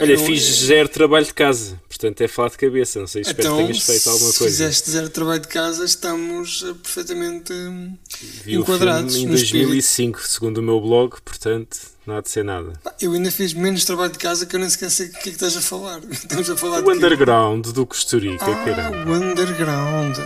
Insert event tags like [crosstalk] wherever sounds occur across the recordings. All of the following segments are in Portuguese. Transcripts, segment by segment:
Olha, fiz zero trabalho de casa, portanto é falar de cabeça. Não sei, espero então, que tenhas feito alguma se coisa. Se fizeste zero trabalho de casa, estamos eh, perfeitamente hum, Vi enquadrados. em no espírito. 2005, segundo o meu blog, portanto não há de ser nada. Eu ainda fiz menos trabalho de casa que eu nem sequer sei o que é que estás a falar. [laughs] Estamos a falar O de quê? underground do Costa Rica, Ah, caramba. o underground.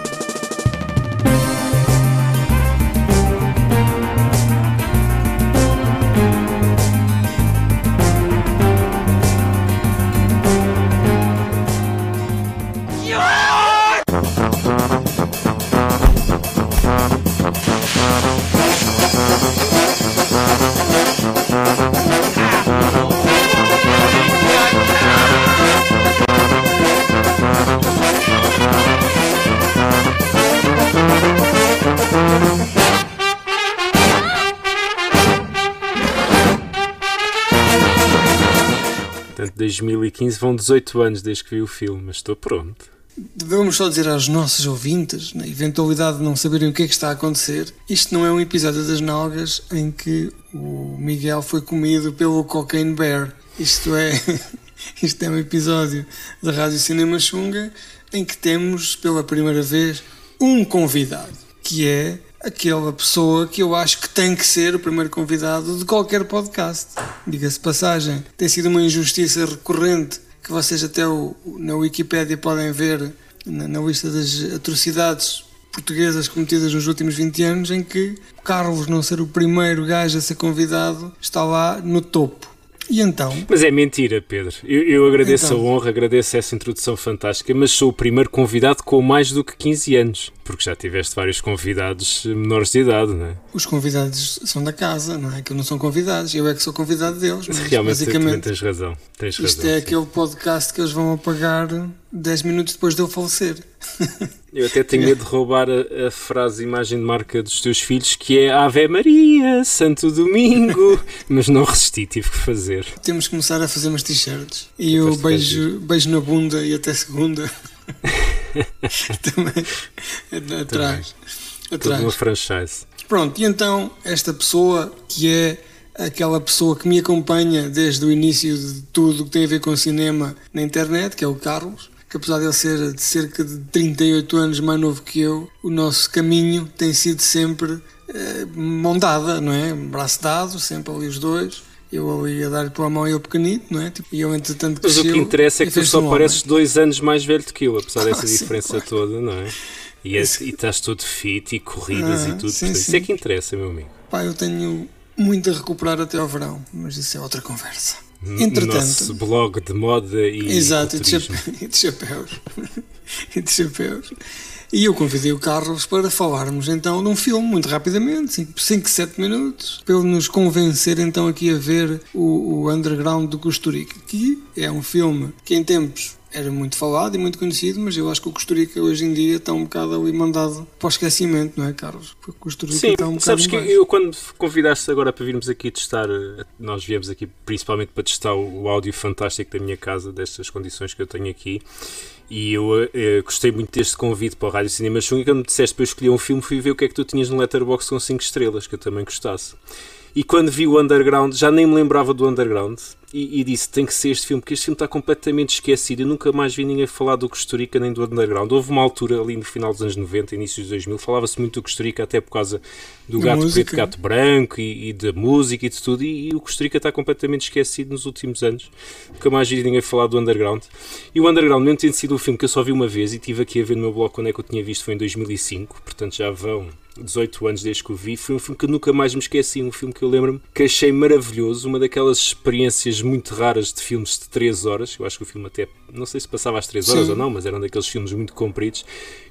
2015 vão 18 anos desde que vi o filme, mas estou pronto. Devemos só dizer aos nossos ouvintes, na eventualidade de não saberem o que é que está a acontecer, isto não é um episódio das nalgas em que o Miguel foi comido pelo Cocaine Bear. Isto é, [laughs] isto é um episódio da Rádio Cinema Xunga em que temos pela primeira vez um convidado, que é aquela pessoa que eu acho que tem que ser o primeiro convidado de qualquer podcast. Diga-se passagem, tem sido uma injustiça recorrente que vocês até o- na Wikipédia podem ver na, na lista das atrocidades portuguesas cometidas nos últimos 20 anos, em que Carlos não ser o primeiro gajo a ser convidado está lá no topo. E então, Mas é mentira, Pedro. Eu, eu agradeço Então. a honra, agradeço essa introdução fantástica, mas sou o primeiro convidado com mais do que 15 anos. Porque já tiveste vários convidados menores de idade, não é? os convidados são da casa, não é? Que não são convidados, eu é que sou convidado deles, [laughs] mas Realmente basicamente tens razão. Tens isto razão. é sim. aquele podcast que eles vão apagar 10 minutos depois de eu falecer. [laughs] Eu até tenho medo de roubar a, a frase imagem de marca dos teus filhos que é Ave Maria, Santo Domingo, [laughs] mas não resisti, tive que fazer. Temos que começar a fazer umas t-shirts. E eu beijo, beijo na bunda e até segunda. [laughs] Também. Atrás. Uma Atrás. franchise. Pronto, e então esta pessoa que é aquela pessoa que me acompanha desde o início de tudo que tem a ver com cinema na internet, que é o Carlos, que apesar de ele ser de cerca de 38 anos mais novo que eu, o nosso caminho tem sido sempre eh, mão dada, não é? Braço dado, sempre ali os dois. Eu ali a dar-lhe pela mão e eu pequenito, não é? Tipo, e eu entretanto Mas o que cresceu interessa é que tu só um homem. pareces dois anos mais velho do que eu, apesar [laughs] dessa Ah, sim, diferença claro. toda, não é? E, esse- e estás todo fit e corridas Ah, e tudo. sim, portanto, Isso sim. é que interessa, meu amigo. Pá, eu tenho muito a recuperar até ao verão, mas isso é outra conversa. Entretanto, nosso blog de moda e Exato, e de, [laughs] e de chapéus. [laughs] e de chapéus. E eu convidei o Carlos para falarmos então de um filme, muito rapidamente, 5, 7 minutos, para ele nos convencer então aqui a ver o, o Underground do Costa Rica, que é um filme que em tempos era muito falado e muito conhecido, mas eu acho que o Costa Rica hoje em dia está um bocado ali mandado para o esquecimento, não é, Carlos? Porque o Costa Rica Sim, está um bocado sabes que eu quando convidaste agora para virmos aqui testar, eh, nós viemos aqui principalmente para testar o, o áudio fantástico da minha casa, destas condições que eu tenho aqui, e eu eh, gostei muito deste convite para o Rádio Cinema Chung, e quando me disseste para eu escolher um filme, fui ver o que é que tu tinhas no Letterboxd com 5 estrelas, que eu também gostasse. E quando vi o Underground, já nem me lembrava do Underground, e, e disse, tem que ser este filme, porque este filme está completamente esquecido, eu nunca mais vi ninguém falar do Costa Rica nem do Underground. Houve uma altura ali no final dos anos 90, início dos 2000, falava-se muito do Costa Rica, até por causa do Da gato música. preto, gato branco e, e da música e de tudo, e, e o Costa Rica está completamente esquecido nos últimos anos. Nunca mais vi ninguém falar do Underground. E o Underground, mesmo tendo sido um filme que eu só vi uma vez e tive aqui a ver no meu blog quando é que eu tinha visto, foi em 2005, portanto já vão 18 anos desde que o vi, foi um filme que eu nunca mais me esqueci, um filme que eu lembro-me que achei maravilhoso, uma daquelas experiências muito raras de filmes de 3 horas, eu acho que o filme até, não sei se passava às 3 horas Sim. ou não, mas eram daqueles filmes muito compridos,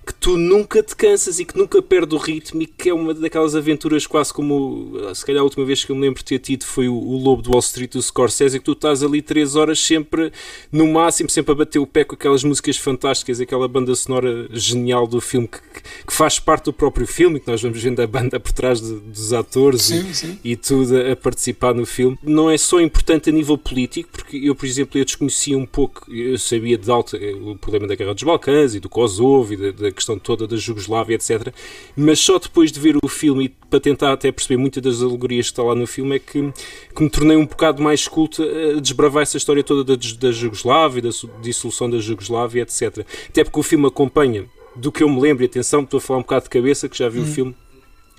que tu nunca te cansas e que nunca perde o ritmo e que é uma daquelas aventuras quase como, se calhar a última vez que eu me lembro de ter tido foi o, o Lobo do Wall Street do Scorsese, que tu estás ali 3 horas sempre no máximo, sempre a bater o pé com aquelas músicas fantásticas, aquela banda sonora genial do filme que, que faz parte do próprio filme, que nós vamos vendo a banda por trás de- dos atores e- Sim, sim. e tudo a, a participar no filme. Não é só importante a nível político, porque eu, por exemplo, eu desconhecia um pouco, eu sabia de alta eh, o problema da Guerra dos Balcãs e do Kosovo e da, da questão toda da Jugoslávia, etc. Mas só depois de ver o filme e para tentar até perceber muitas das alegorias que está lá no filme é que, que me tornei um bocado mais culto a desbravar essa história toda da, da Jugoslávia, da dissolução da Jugoslávia, etc. Até porque o filme acompanha do que eu me lembro, e atenção, estou a falar um bocado de cabeça, que já vi hum. o filme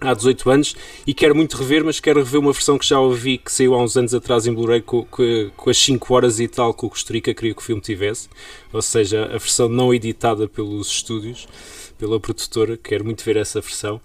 há 18 anos e quero muito rever, mas quero rever uma versão que já ouvi que saiu há uns anos atrás em Blu-ray com, com, com, as 5 horas e tal que o Costa Rica queria que o filme tivesse, ou seja, a versão não editada pelos estúdios, pela produtora, quero muito ver essa versão.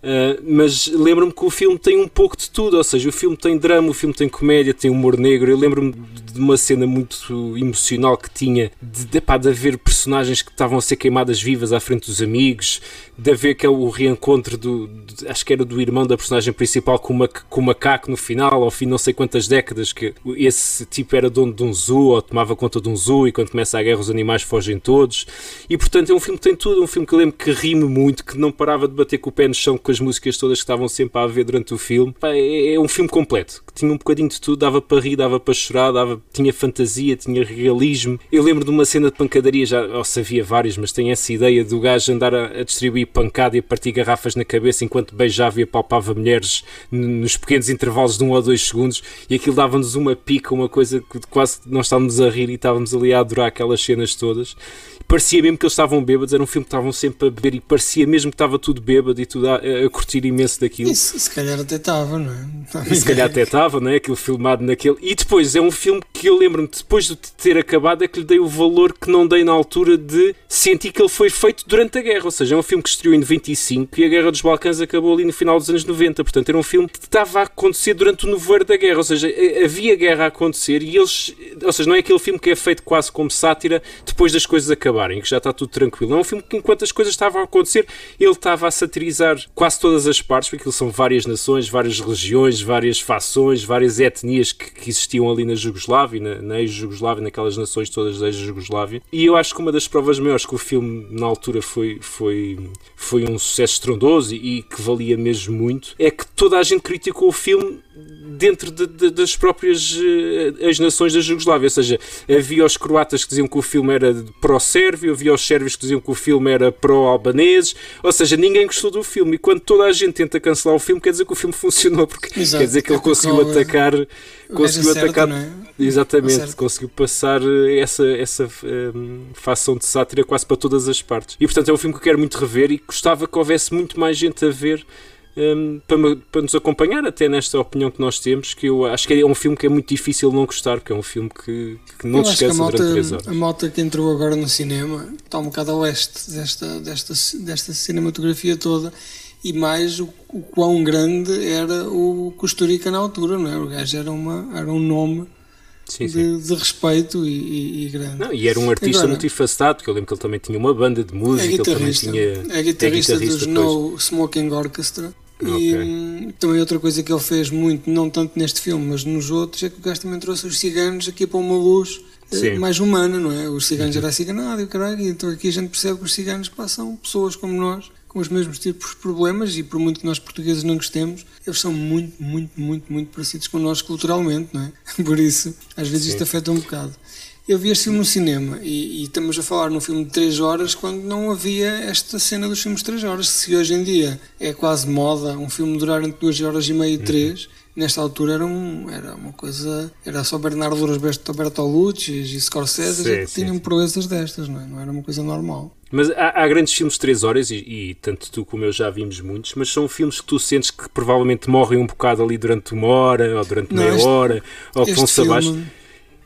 Uh, mas lembro-me que o filme tem um pouco de tudo, ou seja, o filme tem drama, o filme tem comédia, tem humor negro. Eu lembro-me de uma cena muito emocional que tinha de, de, pá, de haver personagens que estavam a ser queimadas vivas à frente dos amigos, de haver aquele o reencontro do, de, acho que era do irmão da personagem principal com, uma, com o macaco no final, ao fim não sei quantas décadas, que esse tipo era dono de um zoo ou tomava conta de um zoo e quando começa a guerra os animais fogem todos. E portanto é um filme que tem tudo, um filme que lembro que rime muito, que não parava de bater com o pé no chão com as músicas todas que estavam sempre a ver durante o filme. Pá, é, é, um filme completo, que tinha um bocadinho de tudo, dava para rir, dava para chorar, dava, tinha fantasia, tinha realismo. Eu lembro de uma cena de pancadaria, já ou se havia várias, mas tem essa ideia do gajo andar a, a, distribuir pancada e a partir garrafas na cabeça enquanto beijava e apalpava mulheres nos pequenos intervalos de um ou dois segundos e aquilo dava-nos uma pica, uma coisa que quase nós estávamos a rir e estávamos ali a adorar aquelas cenas todas parecia mesmo que eles estavam bêbados, era um filme que estavam sempre a beber e parecia mesmo que estava tudo bêbado e tudo a, a curtir imenso daquilo. Isso, se calhar até estava, não é? se calhar até estava, não é? Aquilo filmado naquele. E depois é um filme que eu lembro-me, depois de ter acabado, é que lhe dei o valor que não dei na altura de sentir que ele foi feito durante a guerra. Ou seja, é um filme que estreou em 95 e a Guerra dos Balcãs acabou ali no final dos anos 90. Portanto, era um filme que estava a acontecer durante o nevoeiro da guerra. Ou seja, havia guerra a acontecer e eles. Ou seja, não é aquele filme que é feito quase como sátira depois das coisas acabarem acabarem, que já está tudo tranquilo. É um filme que, enquanto as coisas estavam a acontecer, ele estava a satirizar quase todas as partes, porque são várias nações, várias religiões, várias fações, várias etnias que, que existiam ali na Jugoslávia, na, na ex-Jugoslávia, naquelas nações todas da ex-Jugoslávia. E eu acho que uma das provas maiores que o filme, na altura, foi, foi, foi um sucesso estrondoso e, e que valia mesmo muito, é que toda a gente criticou o filme dentro de, de, das próprias uh, as nações da Jugoslávia, ou seja, havia os croatas que diziam que o filme era pró-sérvio, havia os sérvios que diziam que o filme era pró-albaneses, ou seja, ninguém gostou do filme, e quando toda a gente tenta cancelar o filme, quer dizer que o filme [laughs] funcionou, porque Exato. quer dizer que ele conseguiu atacar, conseguiu atacar, é? exatamente, conseguiu passar eh, essa, essa um, ehm, fação de sátira quase para todas as partes, e portanto é um filme que eu quero muito rever e gostava que houvesse muito mais gente a ver um, para, para, nos acompanhar até nesta opinião que nós temos, que eu acho que é um filme que é muito difícil não gostar, porque é um filme que, que não eu te esquece malta, durante 3 horas. A malta que entrou agora no cinema está um bocado a oeste desta, desta, desta cinematografia toda e mais o, o quão grande era o Costa Rica na altura, não é? O gajo era, uma, era um nome Sim, de, sim. de, respeito e, e, e, grande. Não, e era um artista Agora, multifacetado, porque eu lembro que ele também tinha uma banda de música, é ele também tinha. É guitarrista, é guitarrista dos No Smoking Orchestra. E também outra coisa que ele fez muito, não tanto neste filme, mas nos outros, é que o gajo também trouxe os ciganos aqui para uma luz eh, mais humana, não é? Os ciganos uhum. eram ciganados e caralho, então aqui a gente percebe que os ciganos passam pessoas como nós, com os mesmos tipos de problemas e por muito que nós portugueses não gostemos, eles são muito, muito, muito, muito parecidos com nós culturalmente, não é? [laughs] Por isso, às vezes Sim. isto afeta um bocado. Eu vi este filme no cinema e, e, estamos a falar num filme de 3 horas quando não havia esta cena dos filmes de 3 horas. Se hoje em dia é quase moda um filme durar entre 2 horas e meia e 3, uhum. nesta altura era, um, era uma coisa. Era só Bernardo Rosberto Bertolucci e Scorsese sim, que tinham proezas destas, não, é? não era uma coisa normal. Mas há, há, grandes filmes de 3 horas, e, e, tanto tu como eu já vimos muitos, mas são filmes que tu sentes que provavelmente morrem um bocado ali durante uma hora, ou durante não, meia este, hora, ou que vão-se abaixo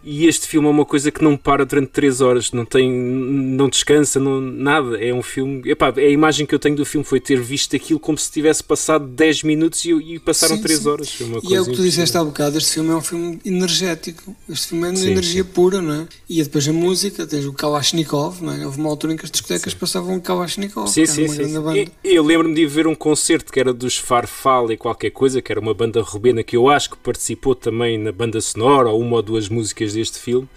e este filme é uma coisa que não para durante 3 horas, não tem, não descansa, não, nada. É um filme. Epá, a imagem que eu tenho do filme foi ter visto aquilo como se tivesse passado 10 minutos e, e passaram sim, 3 sim. horas. E é o que tu disseste há bocado: este filme é um filme energético. Este filme é sim, energia pura, não é? E depois a música, tens o Kalashnikov, não é? Houve uma altura em que as discotecas passavam o Kalashnikov. Sim, sim, sim. Eu lembro-me de ver um concerto que era dos Farfal e qualquer coisa, que era uma banda rubena que eu acho que participou também na banda sonora ou uma ou duas músicas deste filme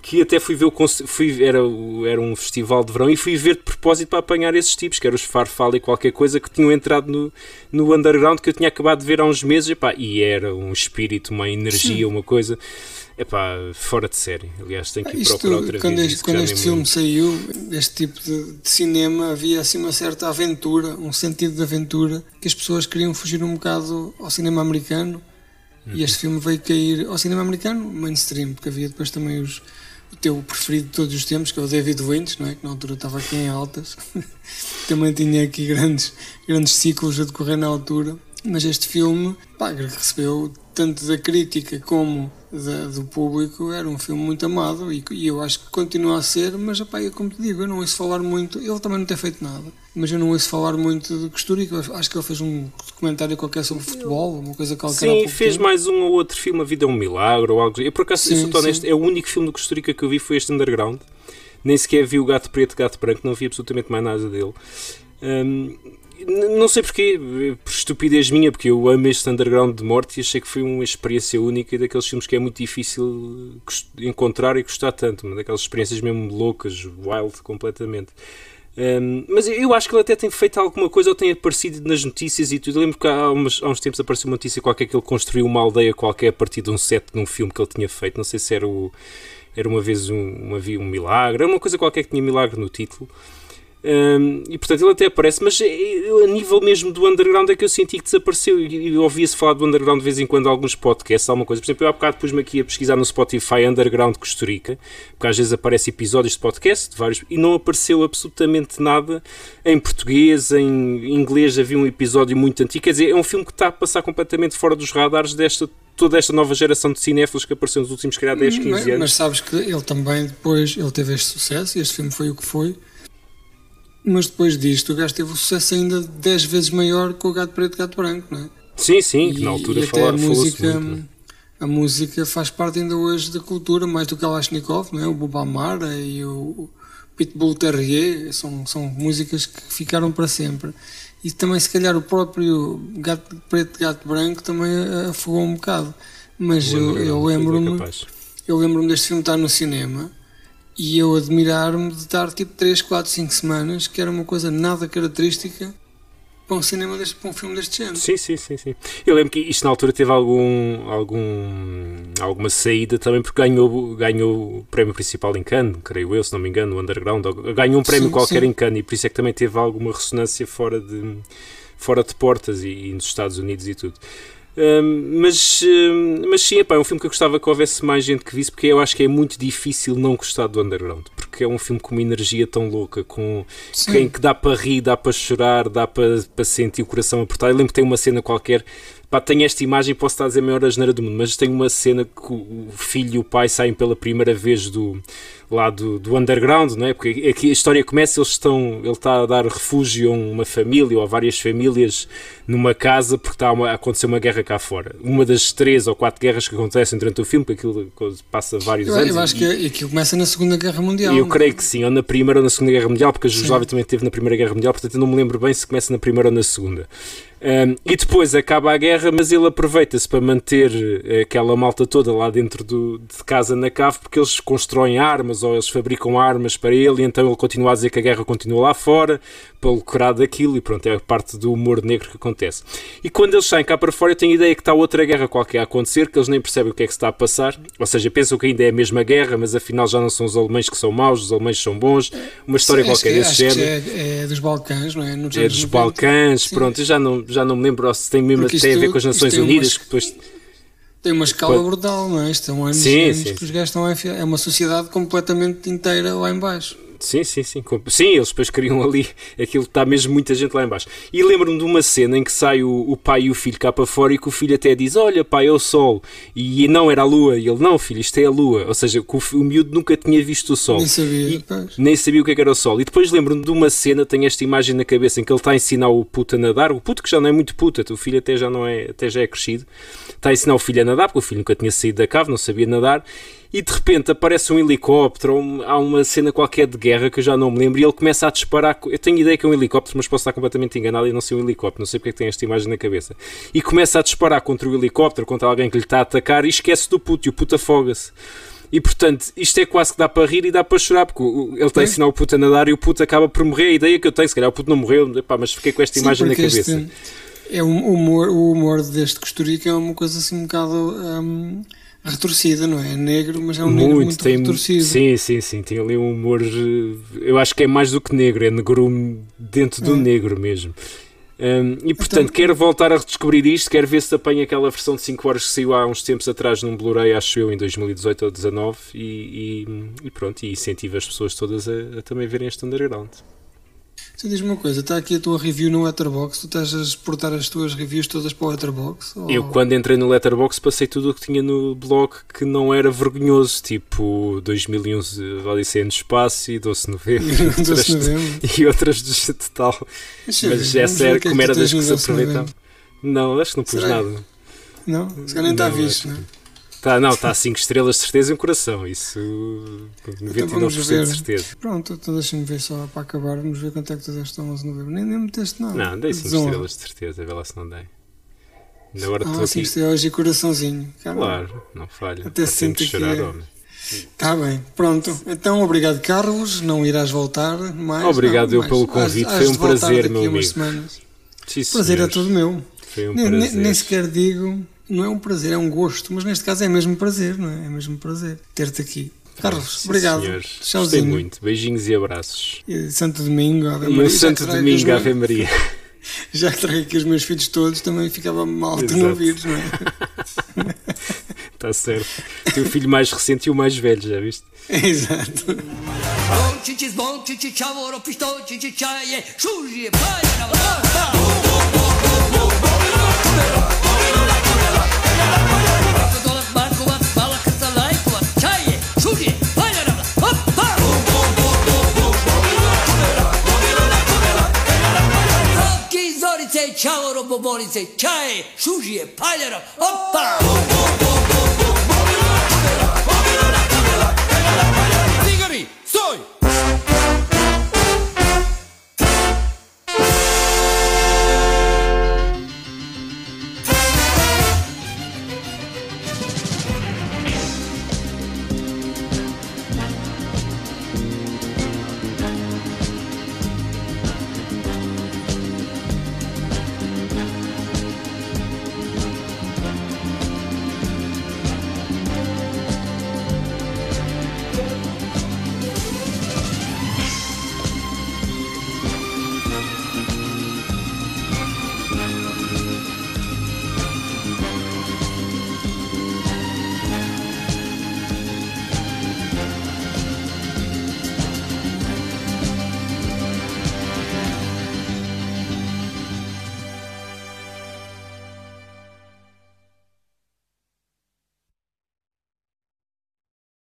que até fui ver o fui, era, era um festival de verão e fui ver de propósito para apanhar esses tipos, que eram os Farfal e qualquer coisa que tinham entrado no, no underground que eu tinha acabado de ver há uns meses epá, e era um espírito, uma energia, Sim. uma coisa epá, fora de série. Aliás, tenho que ir Isto, procurar outra quando vez. Este, quando este filme muito. saiu, este tipo de, de, cinema, havia assim uma certa aventura, um sentido de aventura, que as pessoas queriam fugir um bocado ao cinema americano. E este filme veio cair ao cinema americano mainstream, porque havia depois também os, o teu preferido de todos os tempos, que é o David Lynch, não é? que na altura estava aqui em altas. [laughs] também tinha aqui grandes, grandes ciclos a decorrer na altura. Mas este filme, pá, recebeu tanto da crítica como da, do público, era um filme muito amado e, e, eu acho que continua a ser, mas epá, eu, como te digo, eu não ouço falar muito, ele também não tem feito nada, mas eu não ouço falar muito de Costurica, acho que ele fez um documentário qualquer sobre futebol, uma coisa qualquer. Sim, fez tempo. mais um ou outro filme, A Vida é um Milagre ou algo Eu por acaso, sim, sou honesto, é o único filme de Costurica que eu vi foi este Underground, nem sequer vi o Gato Preto, Gato Branco, não vi absolutamente mais nada dele. Um, não sei porquê, por estupidez minha, porque eu amo este underground de morte e achei que foi uma experiência única e daqueles filmes que é muito difícil encontrar e gostar tanto, uma daquelas experiências mesmo loucas, wild completamente. Um, mas eu acho que ele até tem feito alguma coisa ou tem aparecido nas notícias e tudo. Eu lembro que há uns, há uns tempos apareceu uma notícia qualquer que ele construiu uma aldeia qualquer a partir de um set de um filme que ele tinha feito. Não sei se era, o, era uma vez um, uma, um milagre, era uma coisa qualquer que tinha milagre no título. Um, e portanto ele até aparece, mas a nível mesmo do underground é que eu senti que desapareceu. E ouvia-se falar do underground de vez em quando alguns podcasts, alguma coisa. Por exemplo, eu há bocado pus-me aqui a pesquisar no Spotify Underground Costa Rica, porque às vezes aparece episódios de podcast, de vários, e não apareceu absolutamente nada em português, em inglês. Havia um episódio muito antigo. Quer dizer, é um filme que está a passar completamente fora dos radares desta toda esta nova geração de cinéfilos que apareceu nos últimos, calhar, 10, 15 anos. Mas sabes que ele também depois ele teve este sucesso e este filme foi o que foi mas depois disto o gajo teve um sucesso ainda 10 vezes maior que o Gato Preto e Gato Branco, não é? Sim, sim, que na altura e falar, a música, muito, a música faz parte ainda hoje da cultura, mais do que a Lashnikov, não é? o Boba Amara e o Pitbull Terrier, são, são músicas que ficaram para sempre. E também, se calhar, o próprio Gato Preto e Gato Branco também afogou um bocado. Mas eu, eu lembro-me eu lembro-me deste filme estar no cinema e eu admirar-me de estar tipo 3, 4, 5 semanas, que era uma coisa nada característica para um cinema deste, para um filme deste género. Sim, sim, sim, sim. Eu lembro que isto na altura teve algum, algum alguma saída também porque ganhou, ganhou o prémio principal em Cannes, creio eu, se não me engano, o Underground, ganhou um prémio sim, qualquer sim. em Cannes e por isso é que também teve alguma ressonância fora de fora de portas e, e nos Estados Unidos e tudo mas, mas sim, epá, é um filme que eu gostava que houvesse mais gente que visse, porque eu acho que é muito difícil não gostar do Underground, porque é um filme com uma energia tão louca, com quem que dá para rir, dá para chorar, dá para, para sentir o coração apertado. Eu lembro que tem uma cena qualquer Pá, tenho esta imagem, posso estar a dizer a maior asneira do mundo, mas tem uma cena que o filho e o pai saem pela primeira vez do, lá do, do underground, não é? Porque aqui a história começa, eles estão, ele está a dar refúgio a uma família ou a várias famílias numa casa porque está a acontecer uma guerra cá fora. Uma das três ou quatro guerras que acontecem durante o filme, porque aquilo passa vários eu, anos. Eu acho e, que aquilo começa na Segunda Guerra Mundial. Eu creio que sim, ou na Primeira ou na Segunda Guerra Mundial, porque a Jugoslávia também teve na Primeira Guerra Mundial, portanto eu não me lembro bem se começa na Primeira ou na Segunda. Um, e depois acaba a guerra, mas ele aproveita-se para manter eh, aquela malta toda lá dentro do, de casa na cave, porque eles constroem armas ou eles fabricam armas para ele, e então ele continua a dizer que a guerra continua lá fora, para lucrar daquilo, e pronto, é a parte do humor negro que acontece. E quando eles saem cá para fora, eu tenho a ideia que está outra guerra qualquer a acontecer, que eles nem percebem o que é que está a passar, ou seja, pensam que ainda é a mesma guerra, mas afinal já não são os alemães que são maus, os alemães são bons, uma história qualquer desse género. É, é, dos Balcãs, não é? Nos é dos Balcãs, Sim. pronto, já não, já não me lembro se tem mesmo tem a ver com as Nações Unidas, que depois tem uma escala brutal, não é? Isto sim, anos sim, que os gajos estão a enfiar. É uma sociedade completamente inteira lá embaixo. Sim, sim, sim. Sim, eles depois criam ali [laughs] aquilo está mesmo muita gente lá embaixo. E lembro-me de uma cena em que sai o, o, pai e o filho cá para fora e que o filho até diz: Olha, pai, é o sol. E não era a lua. E ele: Não, filho, isto é a lua. Ou seja, o, o miúdo nunca tinha visto o sol. Nem sabia. E, nem sabia o que, é que era o sol. E depois lembro-me de uma cena, tenho esta imagem na cabeça em que ele está a ensinar o puto a nadar. O puto que já não é muito puta, o filho até já não é, até já é crescido. Está a ensinar o filho a nadar, porque o filho nunca tinha saído da cave, não sabia nadar e de repente aparece um helicóptero, um, há uma cena qualquer de guerra que eu já não me lembro, e ele começa a disparar. Eu tenho ideia que é um helicóptero, mas posso estar completamente enganado e não ser um helicóptero, não sei porque é que tem esta imagem na cabeça. E começa a disparar contra o helicóptero, contra alguém que lhe está a atacar, e esquece do puto, e o puto afoga-se. E portanto, isto é quase que dá para rir e dá para chorar, porque ele está a ensinar o puto a nadar e o puto acaba por morrer. A ideia que eu tenho, se calhar o puto não morreu, epá, mas fiquei com esta Sim, imagem na cabeça. este é um humor, o humor deste Costurica é uma coisa assim um bocado hum, retorcida, não é? É negro, mas é um negro muito tem, retorcido. Sim, sim, sim. Tem ali um humor. eh, Eu acho que é mais do que negro, é negro dentro do É. negro mesmo. Um, e portanto, Então- quero voltar a redescobrir isto, quero ver se apanha aquela versão de 5 horas que saiu há uns tempos atrás num Blu-ray, acho eu, em 2018 ou 2019, e, e, e pronto, e incentivo as pessoas todas a, a também verem este underground. Você diz uma coisa, está aqui a tua review no Letterboxd, tu estás a exportar as tuas reviews todas para o Letterboxd? Ou- Eu, quando entrei no Letterboxd, passei tudo o que tinha no blog que não era vergonhoso, tipo 2011 Odisseia no Espaço e Doce Novembro. E [laughs] Doce outras- Novembro. [laughs] e outras do tal. Deixa Mas ver, essa era é como era tu das que se aproveitavam. Não, acho que não pus Será? nada. Não? Se calhar nem está visto, não é? Tá, não, está a 5 estrelas de certeza e um coração. Isso. Então 99% vamos ver. de certeza. Pronto, então deixa-me ver só para acabar, vamos ver quanto é que tu deste ao 11 de novembro. Nem, nem meteste nada. Não, dei 5 Desonra. estrelas de certeza, vê lá se não dei. Ainda agora Ah, estou 5 aqui. estrelas e coraçãozinho. Caramba. Claro, não falha. Até se sente que chorar, é. homem. Está bem, pronto. Então, obrigado, Carlos. Não irás voltar mais. Obrigado não, eu mais. pelo convite, hás foi um prazer, meu a amigo. Sim, prazer é senhores. todo meu. Foi um nem- prazer. nem sequer digo, não é um prazer, é um gosto, mas neste caso é mesmo prazer, não é? É mesmo prazer ter-te aqui. Carlos, Sim, obrigado. senhores. Gostei muito. Beijinhos e abraços. E Santo Domingo, Ave E Maria. Já Santo Domingo, meus- Ave Maria. [laughs] Já que trago aqui os meus filhos todos, também ficava mal tu não ouvires, não é? Está [laughs] certo. O teu filho mais recente e o mais velho, já viste? Exato. čavoro bobolice, čaje, šužije, paljara, opa!